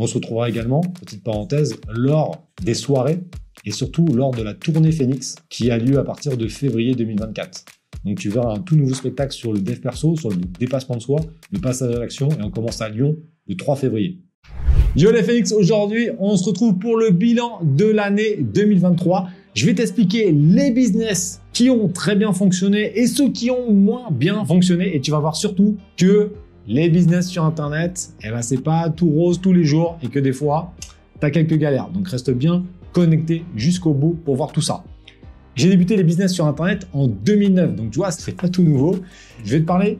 On se retrouvera également, petite parenthèse, lors des soirées et surtout lors de la tournée Phoenix qui a lieu à partir de février 2024. Donc tu verras un tout nouveau spectacle sur le dev perso, sur le dépassement de soi, le passage à l'action et on commence à Lyon le 3 février. Yo les Phoenix, aujourd'hui on se retrouve pour le bilan de l'année 2023. Je vais t'expliquer les business qui ont très bien fonctionné et ceux qui ont moins bien fonctionné et tu vas voir surtout que les business sur internet, eh ben c'est pas tout rose tous les jours et que des fois tu quelques galères. Donc reste bien connecté jusqu'au bout pour voir tout ça. J'ai débuté les business sur Internet en 2009, donc tu vois, c'est pas tout nouveau. Je vais te parler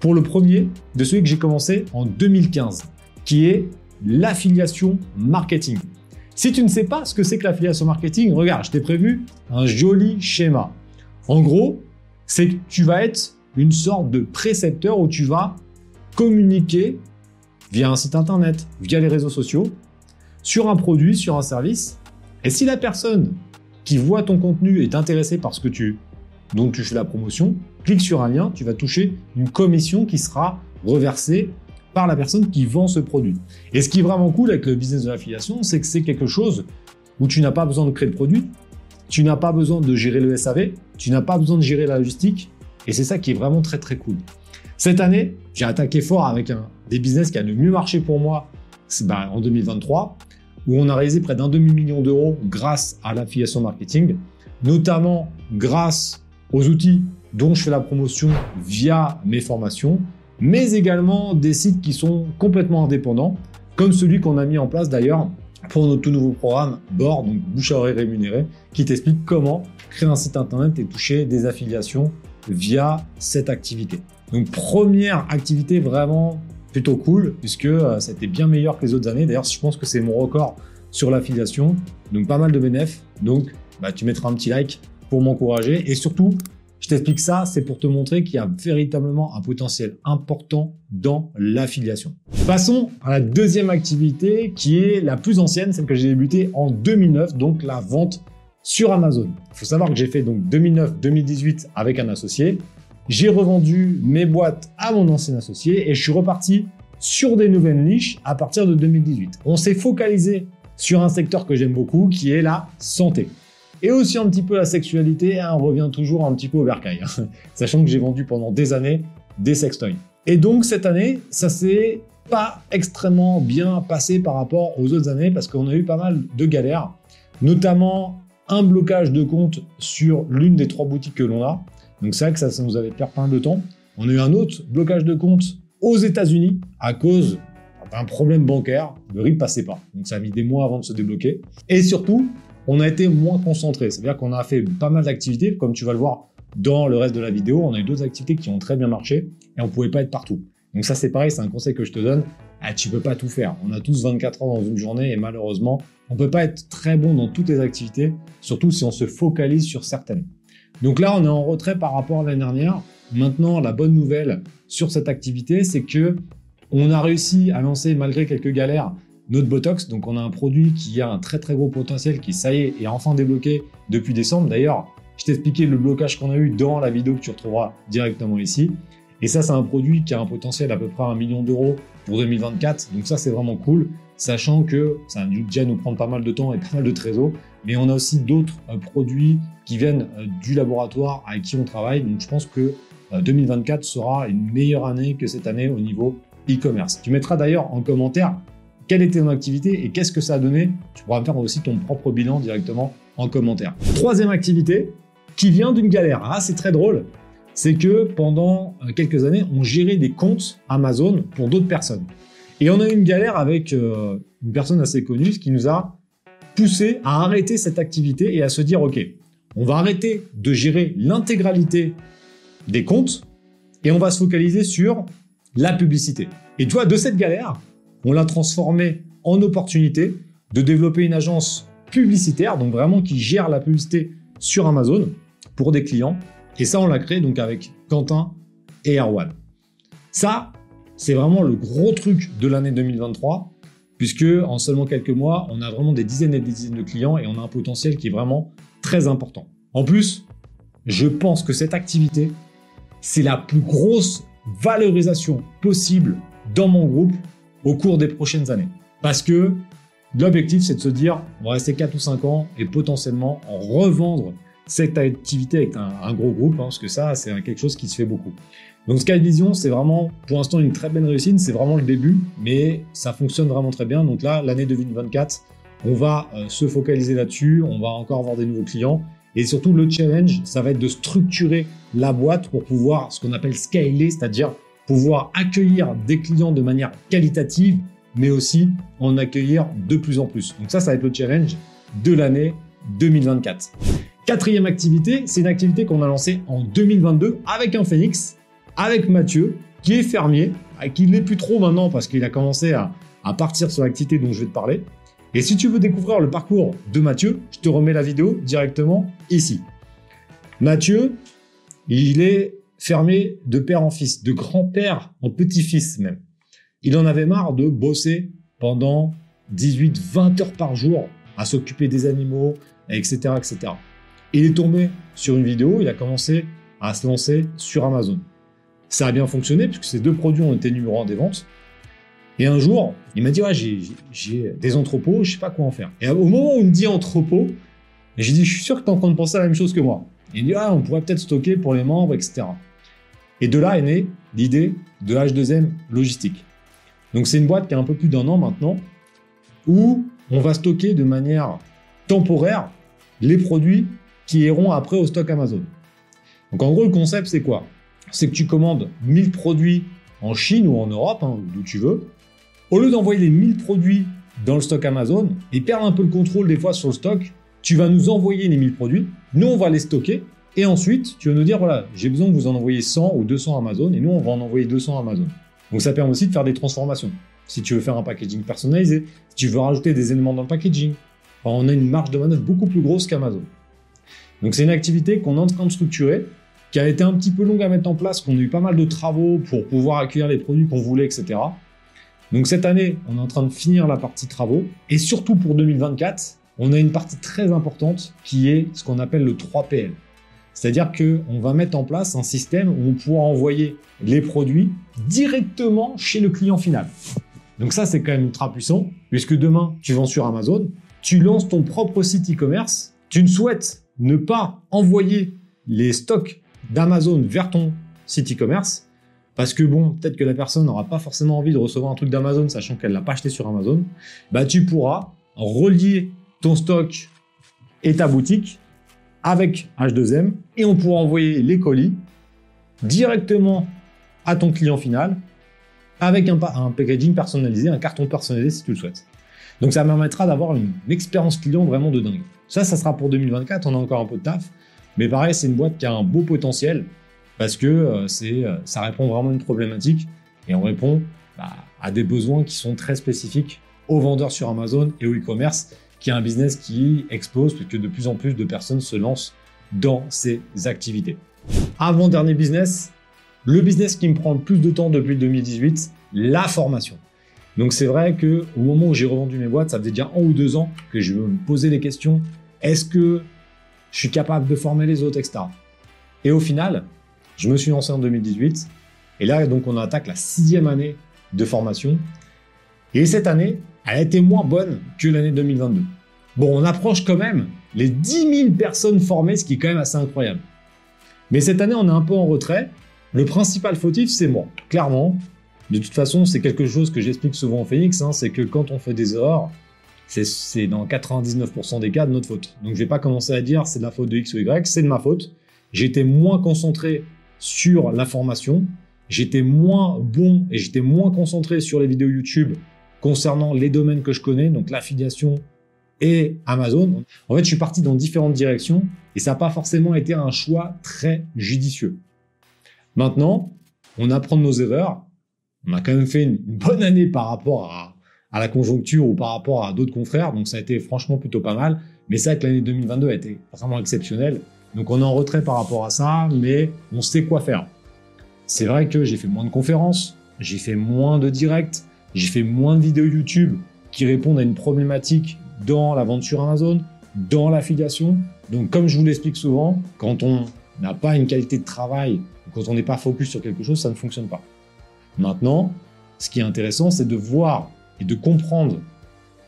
pour le premier de celui que j'ai commencé en 2015, qui est l'affiliation marketing. Si tu ne sais pas ce que c'est que l'affiliation marketing, regarde, je t'ai prévu un joli schéma. En gros, c'est que tu vas être une sorte de précepteur où tu vas communiquer via un site internet, via les réseaux sociaux, sur un produit, sur un service. Et si la personne qui voit ton contenu est intéressé par ce que tu, dont tu fais la promotion, clique sur un lien, tu vas toucher une commission qui sera reversée par la personne qui vend ce produit. Et ce qui est vraiment cool avec le business de l'affiliation, c'est que c'est quelque chose où tu n'as pas besoin de créer le produit, tu n'as pas besoin de gérer le SAV, tu n'as pas besoin de gérer la logistique, et c'est ça qui est vraiment très très cool. Cette année, j'ai attaqué fort avec un, des business qui a le mieux marché pour moi ben, en 2023 où on a réalisé près d'un demi-million d'euros grâce à l'affiliation marketing, notamment grâce aux outils dont je fais la promotion via mes formations, mais également des sites qui sont complètement indépendants, comme celui qu'on a mis en place d'ailleurs pour notre tout nouveau programme BOR, donc bouche à oreille rémunérée, qui t'explique comment créer un site internet et toucher des affiliations via cette activité. Donc première activité vraiment plutôt cool, puisque ça a été bien meilleur que les autres années. D'ailleurs, je pense que c'est mon record sur l'affiliation. Donc, pas mal de bénéfices. Donc, bah, tu mettras un petit like pour m'encourager. Et surtout, je t'explique ça, c'est pour te montrer qu'il y a véritablement un potentiel important dans l'affiliation. Passons à la deuxième activité qui est la plus ancienne, celle que j'ai débutée en 2009, donc la vente sur Amazon. Il faut savoir que j'ai fait donc 2009-2018 avec un associé. J'ai revendu mes boîtes à mon ancien associé et je suis reparti sur des nouvelles niches à partir de 2018. On s'est focalisé sur un secteur que j'aime beaucoup qui est la santé. Et aussi un petit peu la sexualité, hein, on revient toujours un petit peu au bercail, hein. sachant que j'ai vendu pendant des années des sextoys. Et donc cette année, ça s'est pas extrêmement bien passé par rapport aux autres années parce qu'on a eu pas mal de galères, notamment un blocage de compte sur l'une des trois boutiques que l'on a. Donc c'est vrai que ça, nous avait perdu mal de temps. On a eu un autre blocage de compte aux États-Unis à cause d'un problème bancaire. Le RIP passait pas. Donc ça a mis des mois avant de se débloquer. Et surtout, on a été moins concentré. C'est-à-dire qu'on a fait pas mal d'activités, comme tu vas le voir dans le reste de la vidéo. On a eu d'autres activités qui ont très bien marché et on pouvait pas être partout. Donc ça c'est pareil, c'est un conseil que je te donne. Ah, tu peux pas tout faire. On a tous 24 ans dans une journée et malheureusement, on peut pas être très bon dans toutes les activités, surtout si on se focalise sur certaines. Donc là, on est en retrait par rapport à l'année dernière. Maintenant, la bonne nouvelle sur cette activité, c'est que on a réussi à lancer, malgré quelques galères, notre Botox. Donc, on a un produit qui a un très très gros potentiel, qui, ça y est, est enfin débloqué depuis décembre. D'ailleurs, je t'ai expliqué le blocage qu'on a eu dans la vidéo que tu retrouveras directement ici. Et ça, c'est un produit qui a un potentiel à peu près un million d'euros pour 2024. Donc ça, c'est vraiment cool, sachant que ça va déjà nous prendre pas mal de temps et pas mal de trésor. Mais on a aussi d'autres euh, produits qui viennent euh, du laboratoire avec qui on travaille. Donc je pense que 2024 euh, sera une meilleure année que cette année au niveau e-commerce. Tu mettras d'ailleurs en commentaire quelle était ton activité et qu'est-ce que ça a donné. Tu pourras faire aussi ton propre bilan directement en commentaire. Troisième activité qui vient d'une galère. Ah, c'est très drôle. C'est que pendant quelques années, on gérait des comptes Amazon pour d'autres personnes. Et on a eu une galère avec une personne assez connue qui nous a poussé à arrêter cette activité et à se dire, OK, on va arrêter de gérer l'intégralité des comptes et on va se focaliser sur la publicité. Et toi, de cette galère, on l'a transformé en opportunité de développer une agence publicitaire, donc vraiment qui gère la publicité sur Amazon pour des clients. Et ça, on l'a créé donc avec Quentin et Erwan. Ça, c'est vraiment le gros truc de l'année 2023, puisque en seulement quelques mois, on a vraiment des dizaines et des dizaines de clients et on a un potentiel qui est vraiment très important. En plus, je pense que cette activité, c'est la plus grosse valorisation possible dans mon groupe au cours des prochaines années. Parce que l'objectif, c'est de se dire, on va rester 4 ou 5 ans et potentiellement revendre cette activité avec un, gros groupe, hein, parce que ça, c'est quelque chose qui se fait beaucoup. Donc Skyvision, c'est vraiment pour l'instant une très belle réussite, c'est vraiment le début, mais ça fonctionne vraiment très bien. Donc là, l'année 2024, on va euh, se focaliser là-dessus, on va encore avoir des nouveaux clients. Et surtout, le challenge, ça va être de structurer la boîte pour pouvoir, ce qu'on appelle scaler, c'est-à-dire pouvoir accueillir des clients de manière qualitative, mais aussi en accueillir de plus en plus. Donc ça, ça va être le challenge de l'année 2024. Quatrième activité, c'est une activité qu'on a lancée en 2022 avec un Phoenix, avec Mathieu, qui est fermier, qui ne l'est plus trop maintenant parce qu'il a commencé à, à partir sur l'activité dont je vais te parler. Et si tu veux découvrir le parcours de Mathieu, je te remets la vidéo directement ici. Mathieu, il est fermé de père en fils, de grand-père en petit-fils même. Il en avait marre de bosser pendant 18-20 heures par jour à s'occuper des animaux, etc., etc. Il est tombé sur une vidéo, il a commencé à se lancer sur Amazon. Ça a bien fonctionné puisque ces deux produits ont été numéro un des ventes. Et un jour, il m'a dit ouais, j'ai des entrepôts, je sais pas quoi en faire. Et au moment où il me dit entrepôt, j'ai dit je suis sûr que tu es en train de penser à la même chose que moi. il dit ah, on pourrait peut-être stocker pour les membres, etc. Et de là est née l'idée de H2M Logistique. Donc c'est une boîte qui a un peu plus d'un an maintenant, où on va stocker de manière temporaire les produits qui iront après au stock Amazon. Donc en gros, le concept, c'est quoi? C'est que tu commandes 1000 produits en Chine ou en Europe, hein, d'où tu veux, au lieu d'envoyer les 1000 produits dans le stock Amazon et perdre un peu le contrôle des fois sur le stock, tu vas nous envoyer les 1000 produits, nous on va les stocker et ensuite tu vas nous dire voilà, j'ai besoin que vous en envoyiez 100 ou 200 Amazon et nous on va en envoyer 200 Amazon. Donc ça permet aussi de faire des transformations. Si tu veux faire un packaging personnalisé, si tu veux rajouter des éléments dans le packaging, on a une marge de manœuvre beaucoup plus grosse qu'Amazon. Donc c'est une activité qu'on est en train de structurer, qui a été un petit peu longue à mettre en place, qu'on a eu pas mal de travaux pour pouvoir accueillir les produits qu'on voulait, etc. Donc cette année, on est en train de finir la partie travaux. Et surtout pour 2024, on a une partie très importante qui est ce qu'on appelle le 3PL. C'est-à-dire qu'on va mettre en place un système où on pourra envoyer les produits directement chez le client final. Donc ça, c'est quand même ultra puissant, puisque demain, tu vends sur Amazon, tu lances ton propre site e-commerce, tu ne souhaites ne pas envoyer les stocks d'Amazon vers ton site e-commerce, parce que bon, peut-être que la personne n'aura pas forcément envie de recevoir un truc d'Amazon, sachant qu'elle l'a pas acheté sur Amazon, bah tu pourras relier ton stock et ta boutique avec H2M et on pourra envoyer les colis directement à ton client final avec un, un packaging personnalisé, un carton personnalisé si tu le souhaites. Donc ça permettra d'avoir une, expérience client vraiment de dingue. Ça, ça sera pour 2024, on a encore un peu de taf, mais pareil, c'est une boîte qui a un beau potentiel parce que euh, c'est, euh, ça répond vraiment à une problématique et on répond bah, à des besoins qui sont très spécifiques aux vendeurs sur Amazon et au e-commerce, qui est un business qui explose puisque de plus en plus de personnes se lancent dans ces activités. Avant-dernier business, le business qui me prend le plus de temps depuis 2018, la formation. Donc c'est vrai que au moment où j'ai revendu mes boîtes, ça faisait déjà un ou deux ans que je me posais des questions. Est-ce que je suis capable de former les autres, etc. Et au final, je me suis lancé en 2018. Et là, donc, on attaque la sixième année de formation. Et cette année, elle a été moins bonne que l'année 2022. Bon, on approche quand même les 10 000 personnes formées, ce qui est quand même assez incroyable. Mais cette année, on est un peu en retrait. Le principal fautif, c'est moi. Clairement, de toute façon, c'est quelque chose que j'explique souvent au Phoenix, hein, c'est que quand on fait des erreurs, c'est dans 99% des cas de notre faute. Donc je vais pas commencer à dire c'est de la faute de X ou Y, c'est de ma faute. J'étais moins concentré sur la formation. J'étais moins bon et j'étais moins concentré sur les vidéos YouTube concernant les domaines que je connais, donc l'affiliation et Amazon. En fait, je suis parti dans différentes directions et ça n'a pas forcément été un choix très judicieux. Maintenant, on apprend de nos erreurs. On a quand même fait une bonne année par rapport à, à la conjoncture ou par rapport à d'autres confrères, donc ça a été franchement plutôt pas mal. Mais c'est vrai que l'année 2022 a été vraiment exceptionnelle. Donc on est en retrait par rapport à ça, mais on sait quoi faire. C'est vrai que j'ai fait moins de conférences, j'ai fait moins de directs, j'ai fait moins de vidéos YouTube qui répondent à une problématique dans la vente sur Amazon, dans l'affiliation. Donc comme je vous l'explique souvent, quand on n'a pas une qualité de travail, quand on n'est pas focus sur quelque chose, ça ne fonctionne pas. Maintenant, ce qui est intéressant, c'est de voir et de comprendre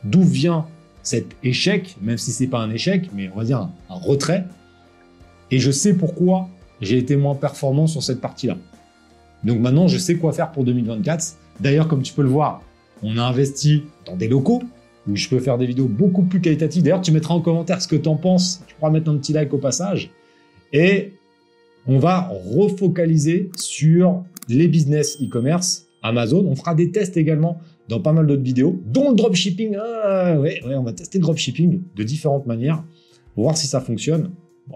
d'où vient cet échec, même si c'est pas un échec, mais on va dire un, un retrait. Et je sais pourquoi j'ai été moins performant sur cette partie-là. Donc maintenant, je sais quoi faire pour 2024. D'ailleurs, comme tu peux le voir, on a investi dans des locaux où je peux faire des vidéos beaucoup plus qualitatives. D'ailleurs, tu mettras en commentaire ce que tu en penses. Tu pourras mettre un petit like au passage. Et on va refocaliser sur les business e-commerce Amazon. On fera des tests également dans pas mal d'autres vidéos, dont le dropshipping. Ah, ouais, on va tester le dropshipping de différentes manières pour voir si ça fonctionne.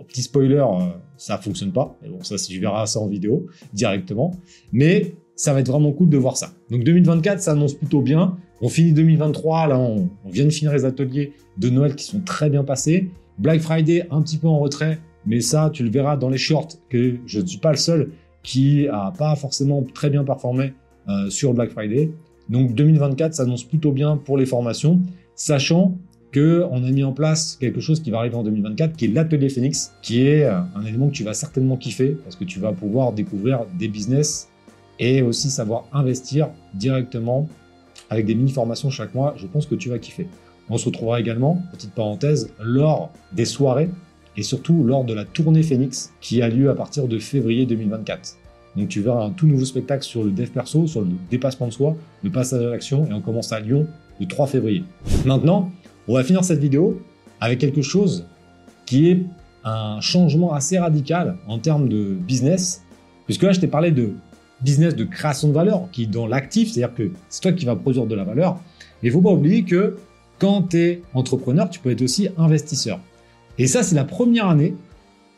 Petit spoiler, euh, ça fonctionne pas. Mais bon, ça, si je verrai ça en vidéo directement. Mais ça va être vraiment cool de voir ça. Donc 2024, ça annonce plutôt bien. On finit 2023, là, on, on vient de finir les ateliers de Noël qui sont très bien passés. Black Friday, un petit peu en retrait, mais ça, tu le verras dans les shorts que je ne suis pas le seul qui a pas forcément très bien performé euh, sur Black Friday. Donc 2024 s'annonce plutôt bien pour les formations, sachant que on a mis en place quelque chose qui va arriver en 2024, qui est l'atelier Phoenix, qui est euh, un élément que tu vas certainement kiffer parce que tu vas pouvoir découvrir des business et aussi savoir investir directement avec des mini-formations chaque mois. Je pense que tu vas kiffer. On se retrouvera également, petite parenthèse, lors des soirées et surtout lors de la tournée Phoenix qui a lieu à partir de février 2024. Donc tu verras un tout nouveau spectacle sur le dev perso, sur le dépassement de soi, le passage à l'action et on commence à Lyon le 3 février. Maintenant, on va finir cette vidéo avec quelque chose qui est un changement assez radical en termes de business, puisque là je t'ai parlé de business de création de valeur qui est dans l'actif, c'est-à-dire que c'est toi qui vas produire de la valeur. Mais il faut pas oublier que quand tu es entrepreneur, tu peux être aussi investisseur. Et ça, c'est la première année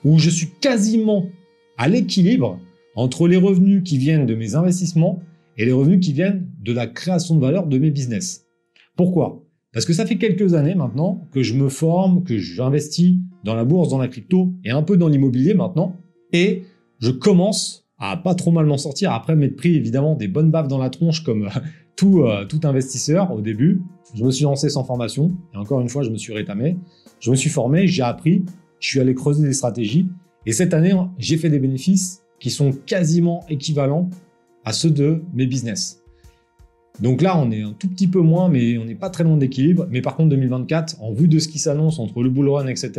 où je suis quasiment à l'équilibre entre les revenus qui viennent de mes investissements et les revenus qui viennent de la création de valeur de mes business. Pourquoi? Parce que ça fait quelques années maintenant que je me forme, que j'investis dans la bourse, dans la crypto et un peu dans l'immobilier maintenant. Et je commence à pas trop mal m'en sortir après m'être pris évidemment des bonnes baves dans la tronche comme tout, euh, tout investisseur au début. Je me suis lancé sans formation et encore une fois je me suis rétamé. Je me suis formé, j'ai appris, je suis allé creuser des stratégies et cette année j'ai fait des bénéfices qui sont quasiment équivalents à ceux de mes business. Donc là, on est un tout petit peu moins, mais on n'est pas très loin d'équilibre. Mais par contre, 2024, en vue de ce qui s'annonce entre le bull run, etc.,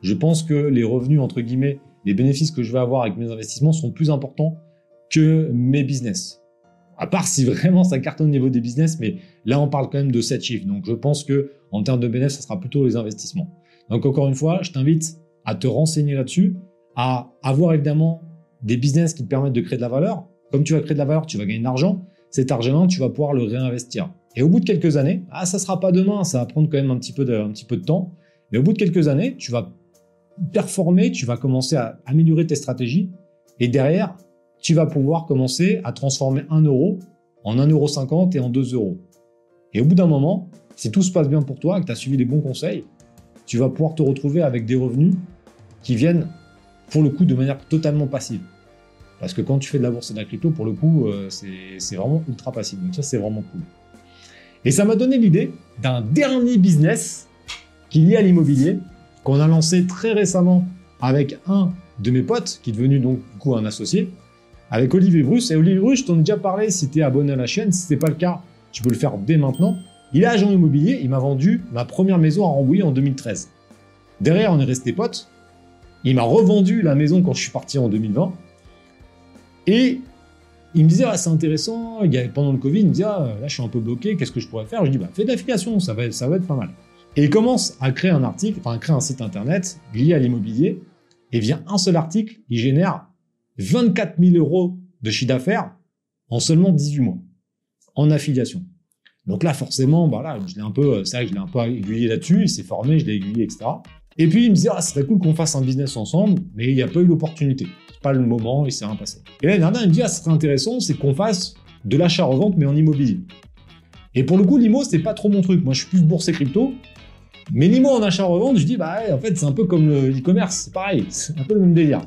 je pense que les revenus, entre guillemets, les bénéfices que je vais avoir avec mes investissements sont plus importants que mes business. À part si vraiment ça cartonne au niveau des business, mais là, on parle quand même de 7 chiffres. Donc, je pense que en termes de bénéfices, ça sera plutôt les investissements. Donc, encore une fois, je t'invite à te renseigner là-dessus, à avoir évidemment des business qui te permettent de créer de la valeur. Comme tu vas créer de la valeur, tu vas gagner de l'argent. Cet argent, tu vas pouvoir le réinvestir. Et au bout de quelques années, ah, ça sera pas demain, ça va prendre quand même un petit peu de, un petit peu de temps. Mais au bout de quelques années, tu vas performer, tu vas commencer à améliorer tes stratégies. Et derrière, tu vas pouvoir commencer à transformer 1 euro en 1,50 euro et en 2 euros. Et au bout d'un moment, si tout se passe bien pour toi, que tu as suivi les bons conseils, tu vas pouvoir te retrouver avec des revenus qui viennent pour le coup de manière totalement passive. Parce que quand tu fais de la bourse et de la crypto, pour le coup, euh, c'est vraiment ultra passif. Donc ça, c'est vraiment cool. Et ça m'a donné l'idée d'un dernier business qui est lié à l'immobilier, qu'on a lancé très récemment avec un de mes potes, qui est devenu donc du coup un associé, avec Olivier Bruce. Et Olivier Bruce, je t'en ai déjà parlé si tu es abonné à la chaîne. Si ce n'est pas le cas, tu peux le faire dès maintenant. Il est agent immobilier, il m'a vendu ma première maison à Rambouillet en 2013. Derrière, on est resté potes. Il m'a revendu la maison quand je suis parti en 2020. Et il me disait, ah, c'est intéressant. Pendant le Covid, il me disait, ah, là, je suis un peu bloqué. Qu'est-ce que je pourrais faire? Je dis, bah, fais de l'affiliation, ça va, ça va être pas mal. Et il commence à créer un article, enfin, à créer un site internet lié à l'immobilier. Et vient un seul article, il génère 24 000 euros de chiffre d'affaires en seulement 18 mois en affiliation. Donc là, forcément, bah je l'ai un peu, c'est vrai que je l'ai un peu aiguillé là-dessus, il s'est formé, je l'ai aiguillé, etc. Et puis il me dit, ah, c'est cool qu'on fasse un business ensemble, mais il n'y a pas eu l'opportunité. C'est pas le moment, il s'est rien passé. Et l'année dernière, il me dit, ah, ce serait intéressant, c'est qu'on fasse de l'achat-revente, mais en immobilier. Et pour le coup, l'IMO, c'est pas trop mon truc. Moi, je suis plus bourse crypto. Mais l'IMO en achat-revente, je dis, bah, en fait, c'est un peu comme l'e-commerce, c'est pareil, c'est un peu le même délire.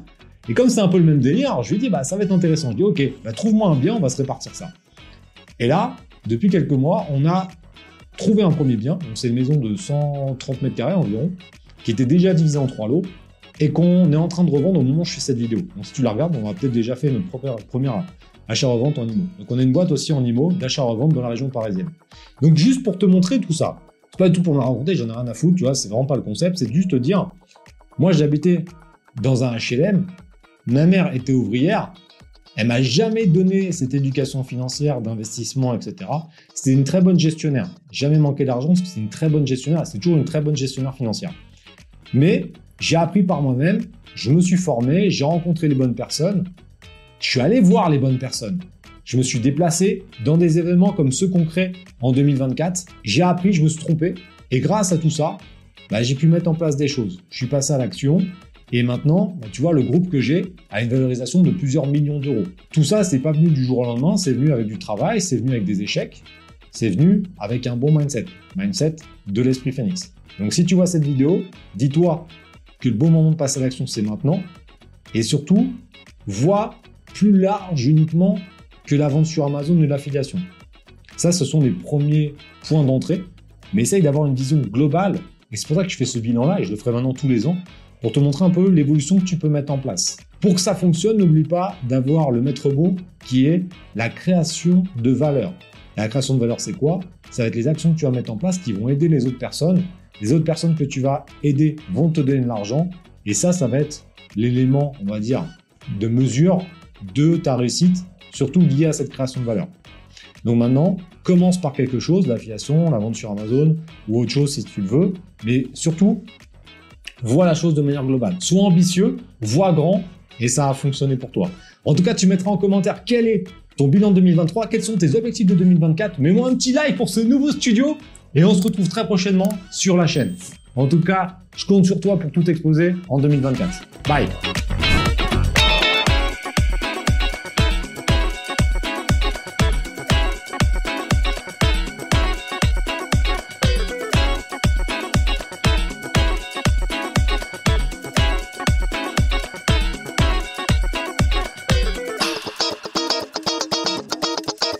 Et comme c'est un peu le même délire, je lui dis, bah, ça va être intéressant. Je dis, ok, bah, trouve-moi un bien, on va se répartir ça. Et là, depuis quelques mois, on a trouvé un premier bien. C'est une maison de 130 mètres carrés environ, qui était déjà divisé en trois lots et qu'on est en train de revendre au moment où je fais cette vidéo. Donc si tu la regardes, on a peut-être déjà fait notre première achat-revente en IMO. Donc on a une boîte aussi en IMO d'achat-revente dans la région parisienne. Donc juste pour te montrer tout ça, pas du tout pour me raconter, j'en ai rien à foutre, tu vois, c'est vraiment pas le concept, c'est juste te dire, moi j'habitais dans un HLM, ma mère était ouvrière, elle m'a jamais donné cette éducation financière, d'investissement, etc. C'était une très bonne gestionnaire. Jamais manqué d'argent c'est une très bonne gestionnaire. C'est toujours une très bonne gestionnaire financière. Mais j'ai appris par moi-même, je me suis formé, j'ai rencontré les bonnes personnes, je suis allé voir les bonnes personnes. Je me suis déplacé dans des événements comme ceux crée en 2024. J'ai appris, je me suis trompé. Et grâce à tout ça, bah, j'ai pu mettre en place des choses. Je suis passé à l'action. Et maintenant, bah, tu vois, le groupe que j'ai a une valorisation de plusieurs millions d'euros. Tout ça, c'est pas venu du jour au lendemain, c'est venu avec du travail, c'est venu avec des échecs, c'est venu avec un bon mindset, mindset de l'esprit phoenix. Donc si tu vois cette vidéo, dis-toi que le bon moment de passer à l'action, c'est maintenant. Et surtout, vois plus large uniquement que la vente sur Amazon ou l'affiliation. Ça, ce sont les premiers points d'entrée, mais essaye d'avoir une vision globale. Et c'est pour ça que je fais ce bilan-là, et je le ferai maintenant tous les ans, pour te montrer un peu l'évolution que tu peux mettre en place. Pour que ça fonctionne, n'oublie pas d'avoir le maître mot qui est la création de valeur. la création de valeur, c'est quoi? Ça va être les actions que tu vas mettre en place qui vont aider les autres personnes. Les autres personnes que tu vas aider vont te donner de l'argent. Et ça, ça va être l'élément, on va dire, de mesure de ta réussite, surtout lié à cette création de valeur. Donc maintenant, commence par quelque chose, l'affiliation, la vente sur Amazon ou autre chose si tu le veux, mais surtout, vois la chose de manière globale. Sois ambitieux, vois grand et ça a fonctionné pour toi. En tout cas, tu mettras en commentaire quel est ton bilan 2023, quels sont tes objectifs de 2024. Mets-moi un petit like pour ce nouveau studio et on se retrouve très prochainement sur la chaîne. En tout cas, je compte sur toi pour tout exposer en 2024. Bye